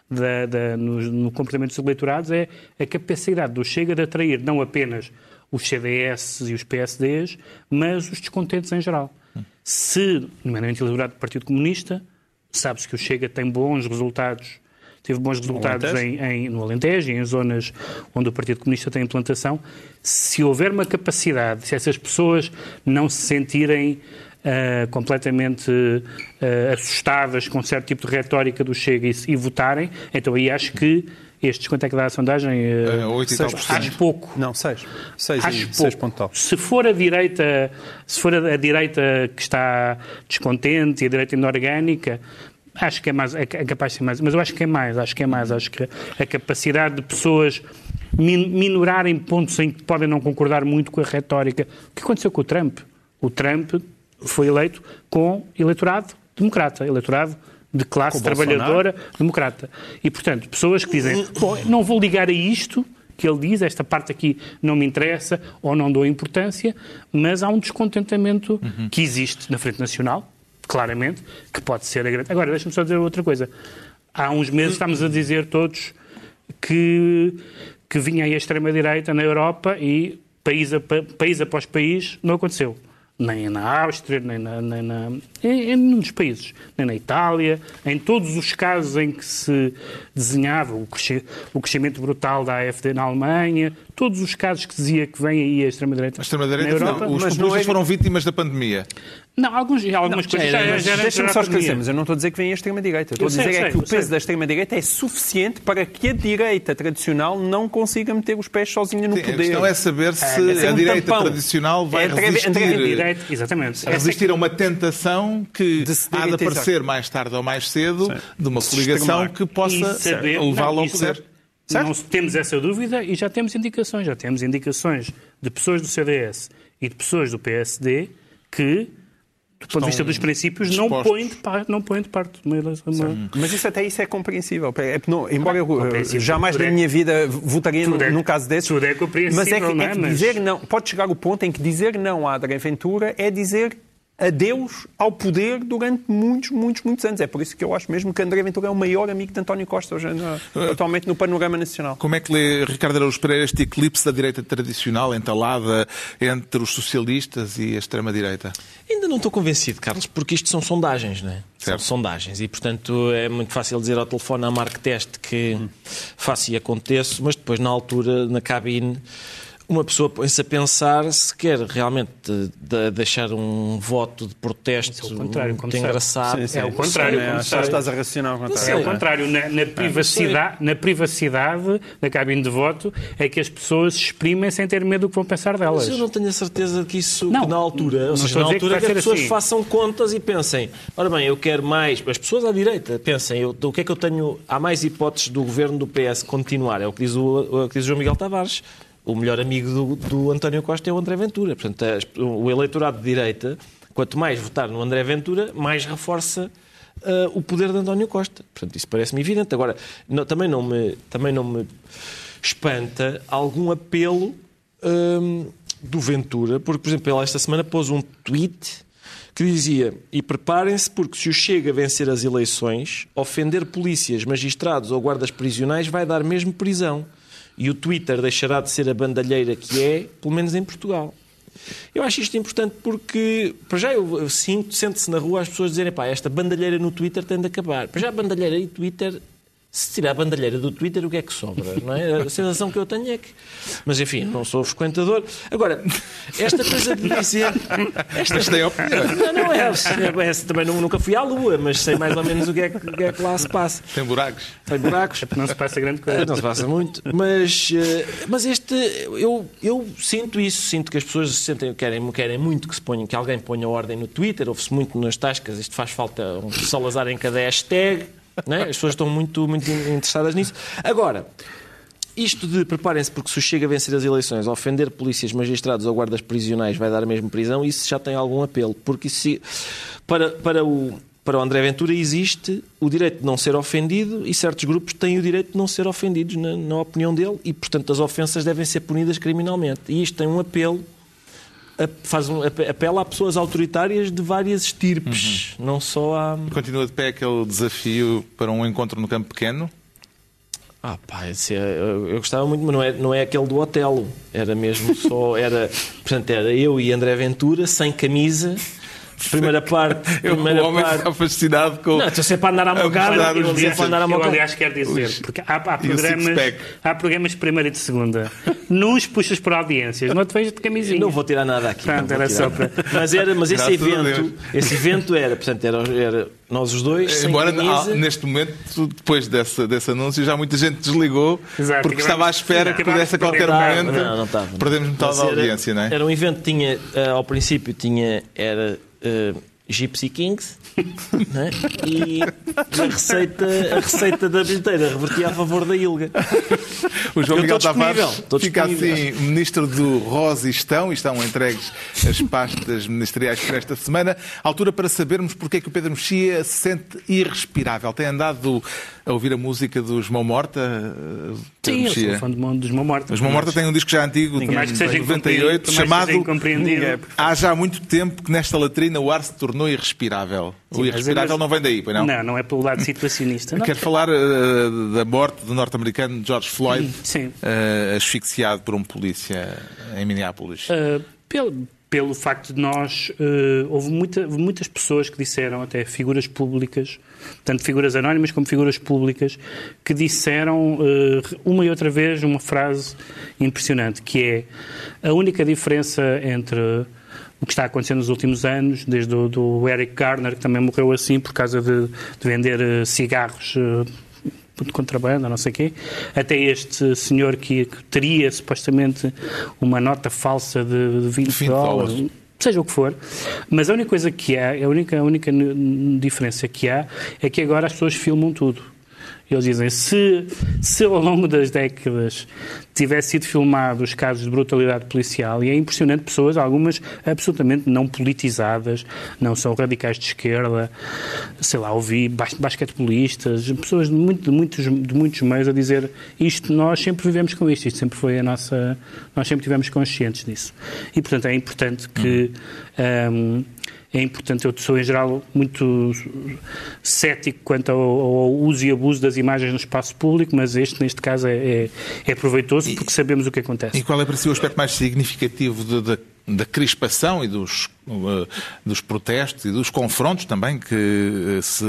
da, da, no, no comportamento dos eleitorados, é a capacidade do Chega de atrair não apenas os CDS e os PSDs, mas os descontentes em geral. Se, nomeadamente eleitorado do Partido Comunista, Sabe-se que o Chega tem bons resultados, teve bons resultados em, em, no Alentejo e em zonas onde o Partido Comunista tem implantação. Se houver uma capacidade, se essas pessoas não se sentirem uh, completamente uh, assustadas com certo tipo de retórica do Chega e, e, votarem, então aí acho que estes, quanto é que dá a sondagem? Uh, 8 e acho pouco. Não, 6. 6 acho 6 ponto tal. Se for a direita, se for a, a direita que está descontente e a direita inorgânica, Acho que é mais, é, é capaz de ser mais, mas eu acho que é mais, acho que é mais, acho que a capacidade de pessoas minorarem pontos em que podem não concordar muito com a retórica. O que aconteceu com o Trump? O Trump foi eleito com eleitorado democrata, eleitorado de classe com trabalhadora Bolsonaro. democrata. E, portanto, pessoas que dizem, não vou ligar a isto que ele diz, esta parte aqui não me interessa ou não dou importância, mas há um descontentamento uhum. que existe na Frente Nacional, claramente, que pode ser a grande... Agora, deixa-me só dizer outra coisa. Há uns meses estamos a dizer todos que, que vinha aí a extrema-direita na Europa e país, a, país após país não aconteceu nem na Áustria, nem, na, nem na, em, em nenhum dos países, nem na Itália, em todos os casos em que se desenhava o, crescimento brutal da AFD na Alemanha, todos os casos que dizia que vem aí a extrema-direita. A extrema-direita, os populistas é... foram vítimas da pandemia. Não, alguns, algumas não, coisas já, já, já Deixa-me só esclarecer, mas eu não estou a dizer que vem a extrema-direita. Estou a dizer sei, é que o peso sei. da extrema-direita é suficiente para que a direita tradicional não consiga meter os pés sozinha no Sim, poder. A questão é saber se é, a um direita tampão. tradicional vai é, resistir, direita, exatamente. A resistir a uma tentação que há de aparecer mais tarde ou mais cedo Sim. de uma coligação que possa levá-lo ao poder. Não temos essa dúvida e já temos indicações. Já temos indicações de pessoas do CDS e de pessoas do PSD que do ponto de vista dos princípios, não põem, de parte, não põem de parte uma eleição. Mas isso até isso é compreensível. É, não, embora eu jamais na minha vida votaria num, é, num caso desses. Tudo é compreensível, mas é que, não é, é que dizer não, pode chegar o ponto em que dizer não à André Ventura é dizer adeus ao poder durante muitos, muitos, muitos anos. É por isso que eu acho mesmo que André Ventura é o maior amigo de António Costa hoje, atualmente no panorama nacional. Como é que lê Ricardo Araújo Pereira este eclipse da direita tradicional entalada entre os socialistas e a extrema-direita? Ainda não estou convencido, Carlos, porque isto são sondagens, não é? Certo. São sondagens e, portanto, é muito fácil dizer ao telefone à Mark Teste que hum. faço e aconteço, mas depois, na altura, na cabine uma pessoa põe-se a pensar se quer realmente de, de deixar um voto de protesto é muito engraçado. Sim, sim. É o contrário. Sim, é, estás a racionar o contrário. É o contrário. Na, na privacidade, na privacidade da cabine de voto é que as pessoas se exprimem sem ter medo do que vão pensar delas. Mas eu não tenho a certeza de que isso, não, que na altura, ou seja, na altura que, que as pessoas assim. façam contas e pensem, ora bem, eu quero mais, as pessoas à direita pensem, eu, o que é que eu tenho, há mais hipóteses do governo do PS continuar, é o que diz o, o, que diz o João Miguel Tavares o melhor amigo do, do António Costa é o André Ventura. Portanto, o eleitorado de direita, quanto mais votar no André Ventura, mais reforça uh, o poder de António Costa. Portanto, isso parece-me evidente. Agora, não, também, não me, também não me espanta algum apelo um, do Ventura, porque, por exemplo, ele esta semana pôs um tweet que dizia: E preparem-se, porque se o Chega a vencer as eleições, ofender polícias, magistrados ou guardas prisionais vai dar mesmo prisão e o Twitter deixará de ser a bandalheira que é, pelo menos em Portugal. Eu acho isto importante porque, para já, eu sinto, sente-se na rua as pessoas dizerem, pá, esta bandalheira no Twitter tem de acabar. Para já, bandalheira e Twitter se tirar a bandalheira do Twitter, o que é que sobra? Não é? A sensação que eu tenho é que. Mas enfim, não sou frequentador. Agora, esta coisa de dizer. Esta, esta é a opinião. Não, não é. é, é também nunca fui à Lua, mas sei mais ou menos o que é, o que, é que lá se passa. Tem buracos. Tem buracos. Não se passa grande coisa. Não se passa muito. Mas, eh, mas este. Eu, eu sinto isso. Sinto que as pessoas se sentem, querem, querem muito que se ponham, que alguém ponha ordem no Twitter. Ouve-se muito nas tascas. Isto faz falta um Salazar em cada hashtag. É? As pessoas estão muito, muito interessadas nisso. Agora, isto de preparem-se porque se chega a vencer as eleições, ofender polícias, magistrados ou guardas prisionais vai dar a mesma prisão, isso já tem algum apelo. Porque isso, para, para, o, para o André Ventura existe o direito de não ser ofendido e certos grupos têm o direito de não ser ofendidos, na, na opinião dele, e portanto as ofensas devem ser punidas criminalmente. E isto tem um apelo faz um, apela a pessoas autoritárias de várias estirpes, uhum. não só a... Continua de pé aquele desafio para um encontro no campo pequeno? Ah, pá, é, eu, eu, gostava muito, mas não é, não é aquele do Otelo. Era mesmo só. Era, portanto, era eu e André Ventura, sem camisa, Primeira parte. Eu, o Primeira homem parte. está fascinado com. Não, estou sempre a andar à mocada. os Eu biceps. sempre a andar à Eu, mocada. aliás, quero dizer, porque há, há o programas, há programas de primeira e de segunda. Nos puxas por audiências, não te vejo de camisinha. Não vou tirar nada aqui. Pronto, era só nada. Mas, era, mas esse evento, esse evento era, portanto, era, era nós os dois, sem Embora camisa. ah, neste momento, depois desse, desse anúncio, já muita gente desligou Exato, porque estava à espera que pudesse a qualquer momento Não, não estava. perdemos metade da audiência, não é? Era um evento que tinha, eh, ao princípio, tinha, era eh, Gypsy Kings não é? e a receita, a receita da bilheteira revertia a favor da Ilga. O João Eu Miguel Tavares fica assim ministro do Rosa e estão, e estão entregues as pastas ministeriais para esta semana. Altura para sabermos porque é que o Pedro Mexia se sente irrespirável. Tem andado a ouvir a música dos Mão Morta? eh, Pedro Sim, eu sou fã do dos Mão Morta. Os Mão Morta têm um disco já antigo, Por mais que de seja 98, incompreendido, por mais que seja chamado. Há já muito tempo que nesta latrina o ar se tornou irrespirável. o Sim, mas- irrespirável não vem daí, pois não? Não, não é pelo lado situacionista. Não. Quero falar eh, da morte do norte-americano George Floyd, eh, asfixiado por um polícia em Minneapolis. Uh, pelo, pelo facto de nós, uh, houve, muita- muitas pessoas que disseram, até figuras públicas, tanto figuras anónimas como figuras públicas, que disseram uh, uma e outra vez uma frase impressionante, que é a única diferença entre o que está acontecendo nos últimos anos, desde o do Eric Garner, que também morreu assim por causa de, de vender uh, cigarros uh, de contrabando, não sei o quê, até este senhor que, teria supostamente uma nota falsa de, de 20, 20 dólares, dólares. seja o que for, mas a única coisa que há, a única, a única diferença que há é que agora as pessoas filmam tudo. Eles dizem, se, se ao longo das décadas tivesse sido filmado os casos de brutalidade policial, e é impressionante, pessoas, algumas absolutamente não politizadas, não são radicais de esquerda, sei lá, ouvi bas basquetebolistas, pessoas de, muito- de muitos, de muitos meios a dizer isto, nós sempre vivemos com isto, isto sempre foi a nossa, nós sempre tivemos conscientes disso. E, portanto, é importante que... hum, é importante, eu sou em geral muito cético quanto ao, ao uso e abuso das imagens no espaço público, mas este, neste caso, é, é, é proveitoso porque sabemos o que acontece. E qual é para si o aspecto mais significativo da- da crispação e dos, eh, dos protestos e dos confrontos também que eh, se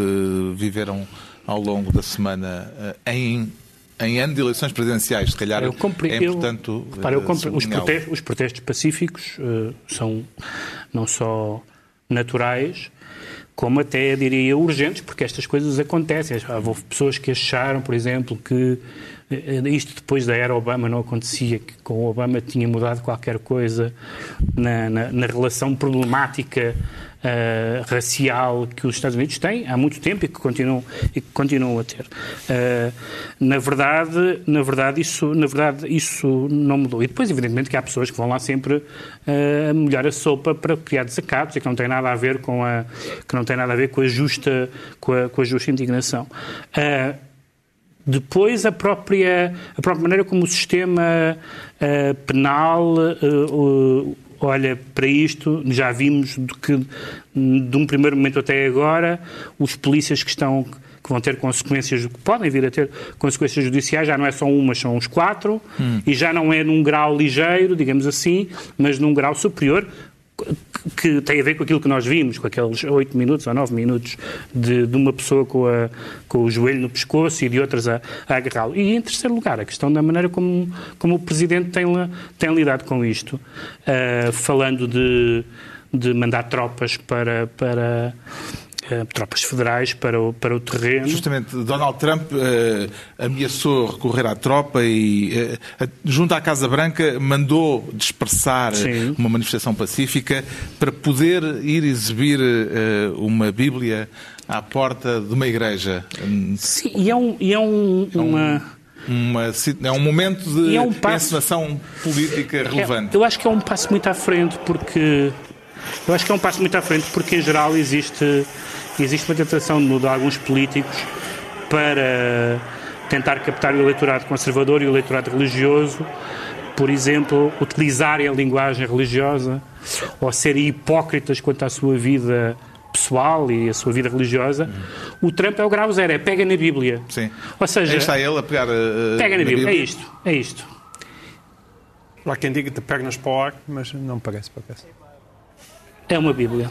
viveram ao longo da semana eh, em, em ano de eleições presidenciais? Se calhar Eu compre- é eu- importante repara, eu compre- os, protestos, os protestos pacíficos eh, são não só naturais, como até, diria, urgentes, porque estas coisas acontecem. Houve pessoas que acharam, por exemplo, que isto depois da era Obama não acontecia, que com o Obama tinha mudado qualquer coisa na, na- na relação problemática eh, racial que os Estados Unidos têm há muito tempo e que continuam, e que continuam a ter. Eh, na verdade, na verdade isso, na verdade isso não mudou. E depois, evidentemente, que há pessoas que vão lá sempre eh, a molhar a sopa para criar desacatos e que não tem nada a ver com a que não tem nada a ver com a justa com a, com a justa indignação. Eh, depois, a própria, a própria maneira como o sistema eh, penal eh, olha para isto, já vimos do que, de um primeiro momento até agora, os polícias que estão que vão ter consequências, que podem vir a ter consequências judiciais, já não é só uma, são uns quatro, e já não é num grau ligeiro, digamos assim, mas num grau superior, que tem a ver com aquilo que nós vimos, com aqueles oito minutos ou nove minutos de, de uma pessoa com, a- com o joelho no pescoço e de outras a, a agarrá-lo. E, em terceiro lugar, a questão da maneira como, como o Presidente tem, tem lidado com isto, Ah, falando de, de mandar tropas para... para ah, tropas federais para o, para o terreno. Justamente, Donald Trump eh, ameaçou recorrer à tropa e, eh, a- junto à Casa Branca, mandou dispersar Sim. uma manifestação pacífica para poder ir exibir eh, uma Bíblia à porta de uma igreja. Sim, e é, um, e é um, uma... Uma, si- é um momento de é um passo- encenação política É, relevante. eu acho que é um passo muito à frente, porque. Eu acho que é um passo muito à frente, porque em geral existe, existe uma tentação de mudar alguns políticos para tentar captar o eleitorado conservador e o eleitorado religioso, por exemplo, utilizarem a linguagem religiosa ou serem hipócritas quanto à sua vida pessoal e a sua vida religiosa. O Trump é o grau zero, é pega na Bíblia. Sim. Ou seja, Aí está ele a pegar. eh, pega na na Bíblia. É isto, é isto. Há quem diga de pernas para o ar, mas não me parece, parece. É uma Bíblia.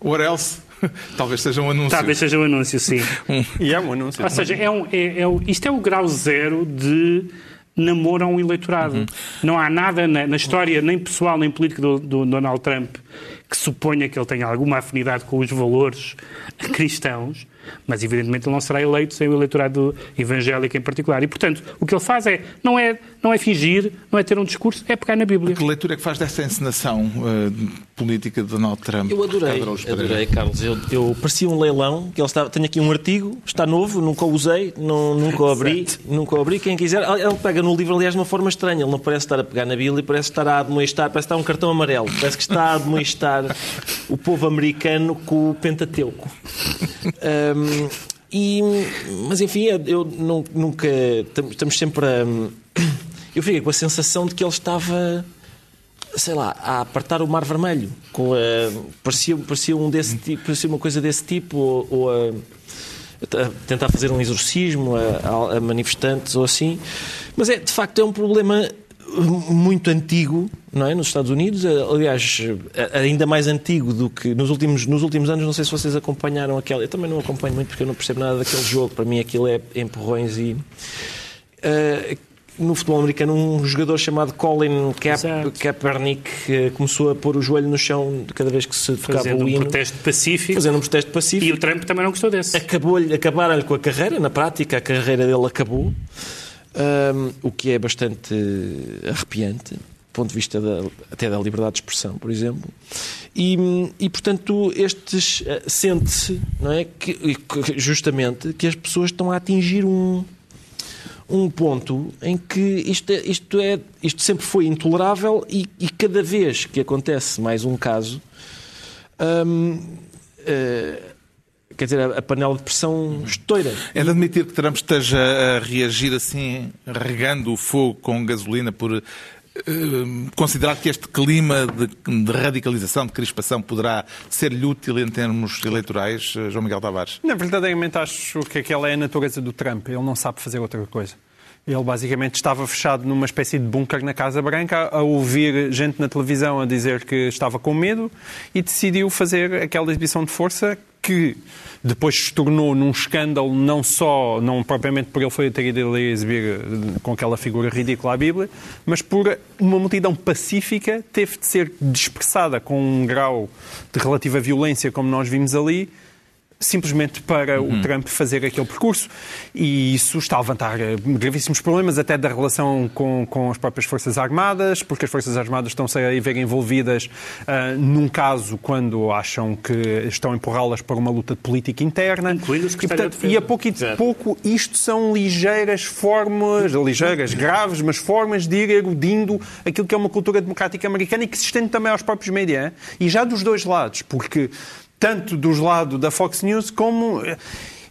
Or else, talvez seja um anúncio. Talvez seja um anúncio, sim. E é um anúncio. Ou seja, é um, é, é, o- isto é o grau zero de namoro a um eleitorado. Não há nada na, na história, nem pessoal, nem política do, do Donald Trump, que suponha que ele tenha alguma afinidade com os valores cristãos, mas evidentemente ele não será eleito sem o eleitorado evangélico em particular. E, portanto, o que ele faz é não é, não é fingir, não é ter um discurso, é pegar na Bíblia. Que leitura é que faz desta encenação eh, política de Donald Trump? Eu adorei, adorei, Carlos. Eu, eu parecia um leilão, que ele estava, tenho aqui um artigo, está novo, nunca o usei, não, nunca o abri, nunca o abri. Quem quiser, ele pega no livro, aliás, de uma forma estranha. Ele não parece estar a pegar na Bíblia, parece estar a admoestar, parece estar um cartão amarelo, parece que está a admoestar o povo americano com o Pentateuco. Ahm, e, mas enfim, eu não- nunca. tam- Estamos sempre a. Eu fiquei com a sensação de que ele estava sei lá, a apartar o Mar Vermelho. Com parecia, parecia, um desse tipo, parecia uma coisa desse tipo, ou, ou a, a tentar fazer um exorcismo a, a- manifestantes ou assim. Mas é, de facto, é um problema muito antigo, não é? Nos Estados Unidos, Eh, aliás, eh, ainda mais antigo do que nos últimos, nos últimos anos. Não sei se vocês acompanharam aquela. Eu também não acompanho muito porque eu não percebo nada daquele jogo. Para mim, aquilo é empurrões e. eh, no futebol americano, um jogador chamado Colin Exato. Kaepernick começou a pôr o joelho no chão cada vez que se tocava Fazendo o um hino, protesto pacífico. fazendo um protesto E pacífico. o Trump também não gostou desse. Acabou-lhe, acabaram-lhe com a carreira, na prática, a carreira dele acabou, Ahm, o que é bastante arrepiante, do ponto de vista da- até da liberdade de expressão, por exemplo. E, e, portanto, estes eh, sente-se, não é, que- justamente, que as pessoas estão a atingir um um ponto em que isto, é, isto, é, isto sempre foi intolerável e, e cada vez que acontece mais um caso, hum, eh, quer dizer, a, a panela de pressão estoura. É de admitir que Trump esteja a reagir assim, regando o fogo com gasolina por considerar que este clima de, de radicalização, de crispação, poderá ser-lhe útil em termos eleitorais, eh, João Miguel Tavares? Não, verdadeiramente acho que aquela é a natureza do Trump. Ele não sabe fazer outra coisa. Ele basicamente estava fechado numa espécie de bunker na Casa Branca a ouvir gente na televisão a dizer que estava com medo e decidiu fazer aquela exibição de força que depois se tornou num escândalo não só, não propriamente por ele foi ido ali exibir eh, com aquela figura ridícula a Bíblia, mas por uma multidão pacífica teve de ser dispersada com um grau de relativa violência como nós vimos ali simplesmente para o Trump fazer aquele percurso. E isso está a levantar eh, gravíssimos problemas até da relação com, com as próprias Forças Armadas, porque as Forças Armadas estão-se a ver envolvidas ah, num caso quando acham que estão a empurrá-las para uma luta política interna. Incluindo o e, portanto, de e a pouco e de pouco isto são ligeiras formas, ligeiras, graves, mas formas de ir erudindo aquilo que é uma cultura democrática americana e que se estende também aos próprios média. hein? E já dos dois lados, porque tanto dos lados da Fox News como.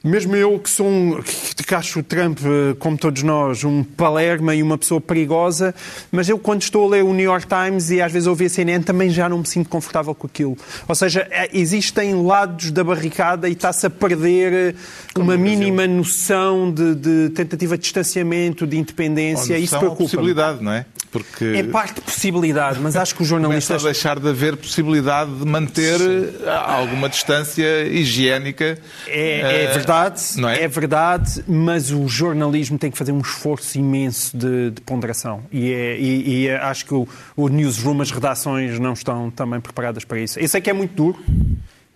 Mesmo eu que sou um, que acho o Trump, eh, como todos nós, um palerma e uma pessoa perigosa, mas eu quando estou a ler o New York Times e às vezes ouvir a CNN também já não me sinto confortável com aquilo. Ou seja, eh, existem lados da barricada e está-se a perder eh, uma mínima noção de, de tentativa de distanciamento, de independência. Ou Isso preocupa. possibilidade, não é? Porque É parte de possibilidade, mas acho que os começa a jornalistas deixar de haver possibilidade de manter eh, alguma distância higiênica. É, é verdade, não é? é? verdade, mas o jornalismo tem que fazer um esforço imenso de, de ponderação. E, é- e- e é- acho que o, o newsroom, as redações não estão também preparadas para isso. Eu sei que é muito duro,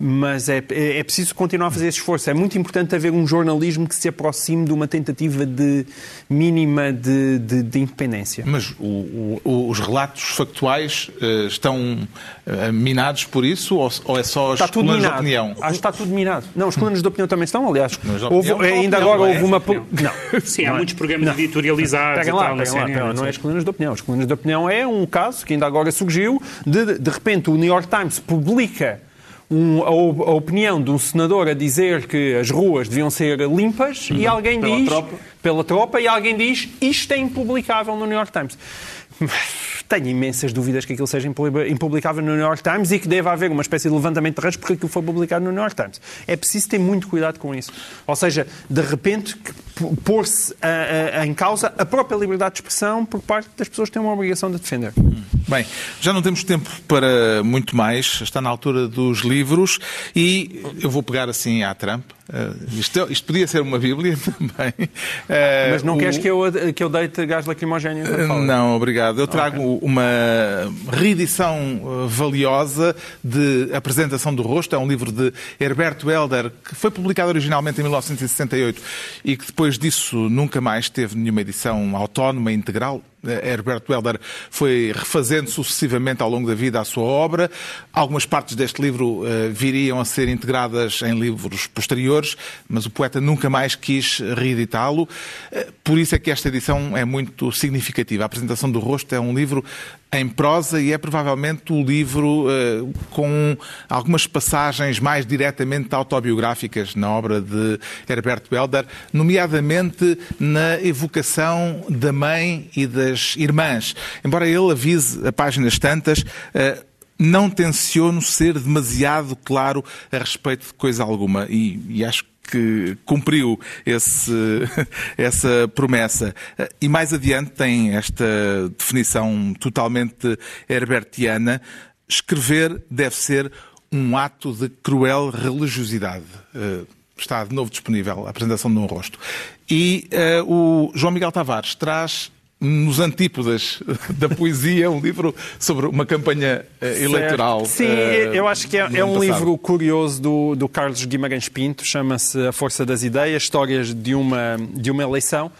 mas é, é, é preciso continuar a fazer esse esforço. É muito importante haver um jornalismo que se aproxime de uma tentativa de mínima de, de- de independência. Mas o- o- os relatos factuais eh, estão eh, minados por isso ou, ou é só as Está tudo colunas de opinião? Acho que está tudo minado. Não, os colunas de opinião também estão, aliás. Houve- opinião, ainda agora não é? houve uma. pol- Não. Sim, há Não é. muitos programas Não. editorializados Peguem e lá, peguem lá, lá. não é as colunas de opinião. As colunas de opinião é um caso que ainda agora surgiu de, de repente, o New York Times publica um- a, a opinião de um senador a dizer que as ruas deviam ser limpas e alguém Pela diz... tropa. Pela tropa. E alguém diz isto é impublicável no New York Times. Tenho imensas dúvidas que aquilo seja impubli- impublicável no New York Times e que deva haver uma espécie de levantamento de redes porque aquilo foi publicado no New York Times. É preciso ter muito cuidado com isso. Ou seja, de repente, pôr-se em causa a própria liberdade de expressão por parte das pessoas que têm uma obrigação de defender. Bem, já não temos tempo para muito mais, está na altura dos livros e eu vou pegar assim à trampa. Uh, isto, isto, podia ser uma Bíblia também. Uh, Mas não o... queres que eu, que eu deite gás lacrimogéneo? Uh, não, obrigado. Eu trago okay. uma reedição valiosa de Apresentação do Rosto. É um livro de Herberto Helder que foi publicado originalmente em 1968 e que depois disso nunca mais teve nenhuma edição autónoma, integral. Herbert Welder foi refazendo sucessivamente ao longo da vida a sua obra. Algumas partes deste livro uh, viriam a ser integradas em livros posteriores, mas o poeta nunca mais quis reeditá-lo. Uh, por isso é que esta edição é muito significativa. A apresentação do rosto é um livro em prosa e é provavelmente o livro com algumas passagens mais diretamente autobiográficas na obra de Herbert Welder, nomeadamente na evocação da mãe e das irmãs. Embora ele avise a páginas tantas, uh, não tenciono ser demasiado claro a respeito de coisa alguma e, e acho que cumpriu esse, essa promessa. E mais adiante tem esta definição totalmente herbertiana: escrever deve ser um ato de cruel religiosidade. Eh, está de novo disponível a apresentação de um rosto. E uh, o João Miguel Tavares traz nos antípodas da poesia, um livro sobre uma campanha uh, eleitoral. Sim, uh, eu acho que é, é um passado. livro curioso do, do Carlos Guimarães Pinto, chama-se A Força das Ideias, histórias de uma, de uma eleição.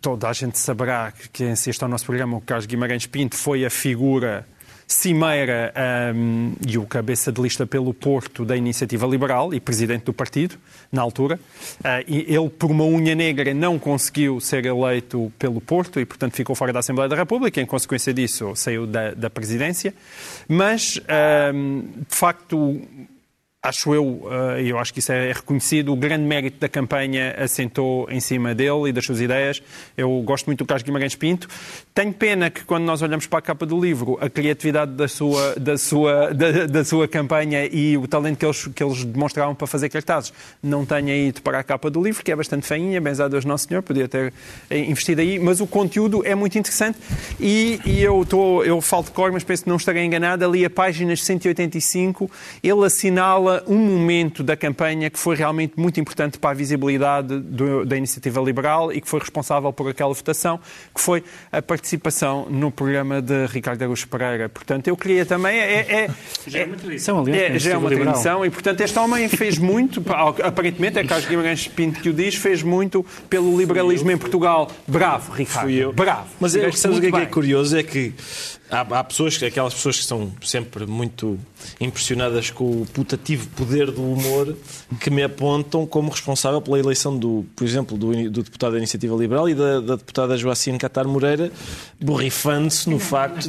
Toda a gente saberá que quem assiste ao nosso programa, o Carlos Guimarães Pinto, foi a figura cimeira um, e o cabeça de lista pelo Porto da Iniciativa Liberal e presidente do partido, na altura. Uh, ele, por uma unha negra, não conseguiu ser eleito pelo Porto e, portanto, ficou fora da Assembleia da República. Em consequência disso, saiu da, da presidência. Mas, um, de facto, acho eu, eh, e eu acho que isso é reconhecido, o grande mérito da campanha assentou em cima dele e das suas ideias. Eu gosto muito do Carlos Guimarães Pinto. Tenho pena que quando nós olhamos para a capa do livro, a criatividade da sua, da sua, da, da sua campanha e o talento que eles, que eles demonstravam para fazer cartazes não tenha ido para a capa do livro, que é bastante feinha, benzado Deus Nosso Senhor, podia ter eh, investido aí, mas o conteúdo é muito interessante e, e eu, estou, eu falo de cor, mas penso que não estarei enganado, ali a páginas 185, ele assinala um momento da campanha que foi realmente muito importante para a visibilidade do, da iniciativa liberal e que foi responsável por aquela votação, que foi a participação no programa de Ricardo Araújo Pereira. Portanto, eu queria também... É, é, já é uma tradição, aliás. É, já é uma liberal. tradição e, portanto, este homem fez muito, aparentemente, é Carlos Guimarães Pinto que o diz, fez muito pelo liberalismo em Portugal. Bravo, Ricardo. Fui eu. Bravo. Mas é, sabes o que é, que é curioso? É que Há, há, pessoas, aquelas pessoas que são sempre muito impressionadas com o putativo poder do humor que me apontam como responsável pela eleição, do, por exemplo, do, do deputado da Iniciativa Liberal e da, da deputada Joacine Catar Moreira, borrifando-se no facto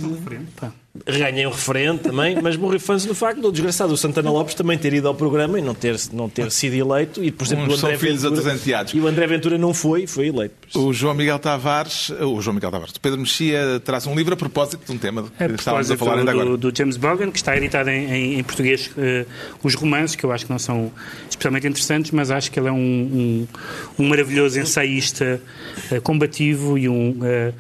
ganhei um referente também, mas borrifando-se no facto do desgraçado o Santana Lopes também ter ido ao programa e não ter, não ter sido eleito. E, por exemplo, Uns o André filhos Ventura, E o André Ventura não foi, foi eleito. O João Miguel Tavares, o João Miguel Tavares, o Pedro Mexia traz um livro a propósito de um tema que a estávamos a falar ainda do, agora. Do James Bogan, que está editado em, em, em português, uh, os romances, que eu acho que não são especialmente interessantes, mas acho que ele é um, um, um maravilhoso ensaísta uh, combativo e um. Uh,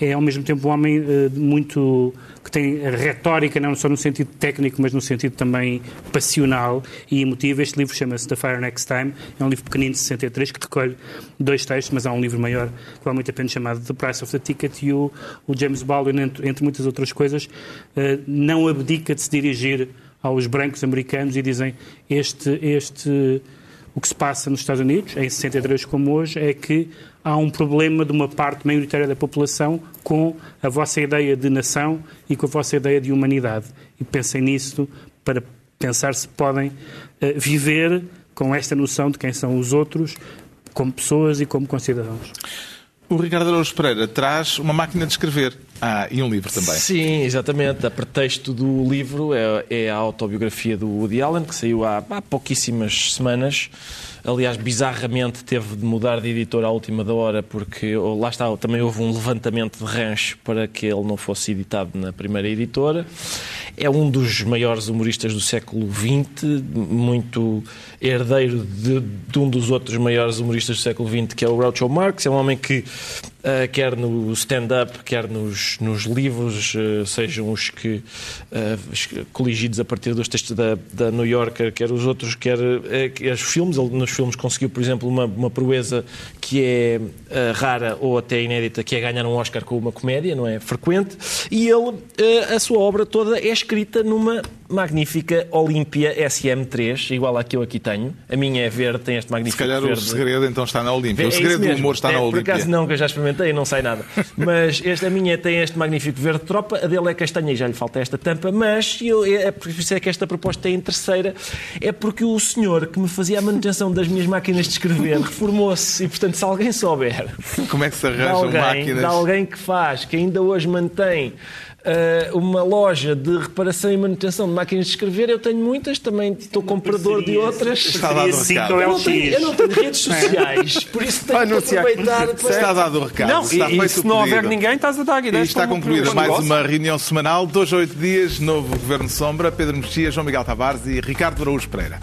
é ao mesmo tempo um homem muito que tem retórica não só no sentido técnico, mas no sentido também passional e emotivo. Este livro chama-se The Fire Next Time, é um livro pequenino de 63 que recolhe dois textos, mas há um livro maior que vale muito a pena chamado The Price of the Ticket e o, o James Baldwin, entre, entre muitas outras coisas, uh, não abdica de se dirigir aos brancos americanos e dizem este, este o que se passa nos Estados Unidos, em 63 como hoje, é que há um problema de uma parte maioritária da população com a vossa ideia de nação e com a vossa ideia de humanidade. E pensem nisso para pensar se podem uh, viver com esta noção de quem são os outros, como pessoas e como concidadãos. O Ricardo Araújo Pereira traz uma máquina de escrever. Ah, e um livro também. Sim, exatamente. A pretexto do livro é, é a autobiografia do Woody Allen, que saiu há, há pouquíssimas semanas. Aliás, bizarramente teve de mudar de editor à última da hora, porque oh, lá está, também houve um levantamento de rancho para que ele não fosse editado na primeira editora. É um dos maiores humoristas do século XX, muito herdeiro de, de um dos outros maiores humoristas do século XX, que é o Groucho Marx. É um homem que Uh, quer no stand-up, quer nos, nos livros, uh, sejam os que uh, coligidos a partir dos textos da, da New Yorker, quer os outros, quer os filmes. Ele nos filmes conseguiu, por exemplo, uma, uma proeza que é rara ou até inédita, que é ganhar um Oscar com uma comédia, não é frequente. E ele, a sua obra toda é escrita numa magnífica Olímpia SM3, igual à que eu aqui tenho. A minha é verde, tem este magnífico Se calhar verde. o segredo então está na Olímpia. É o segredo do humor está é, na Olímpia. Por acaso não, que eu já experimentei e não sai nada. Mas esta, a minha tem este magnífico verde tropa, a dele é castanha e já lhe falta esta tampa, mas eu, é, é por isso é que esta proposta é em terceira, é porque o senhor que me fazia a manutenção das minhas máquinas de escrever reformou-se e, portanto, se alguém souber Como é que se de arranjam alguém, máquinas? de alguém que faz, que ainda hoje mantém uh, uma loja de reparação e manutenção de máquinas de escrever, eu tenho muitas, também estou comprador de outras. Está dado o recado. Eu não, tenho, eu não tenho redes sociais, por isso tenho que Anunciar. aproveitar Está para... dado o recado. Não, está e, e se não houver ninguém, estás a dar E ideias está para um- concluída mais negócio. uma reunião semanal, dois a oito dias, novo Governo Sombra, Pedro Mexia, João Miguel Tavares e Ricardo Araújo Pereira.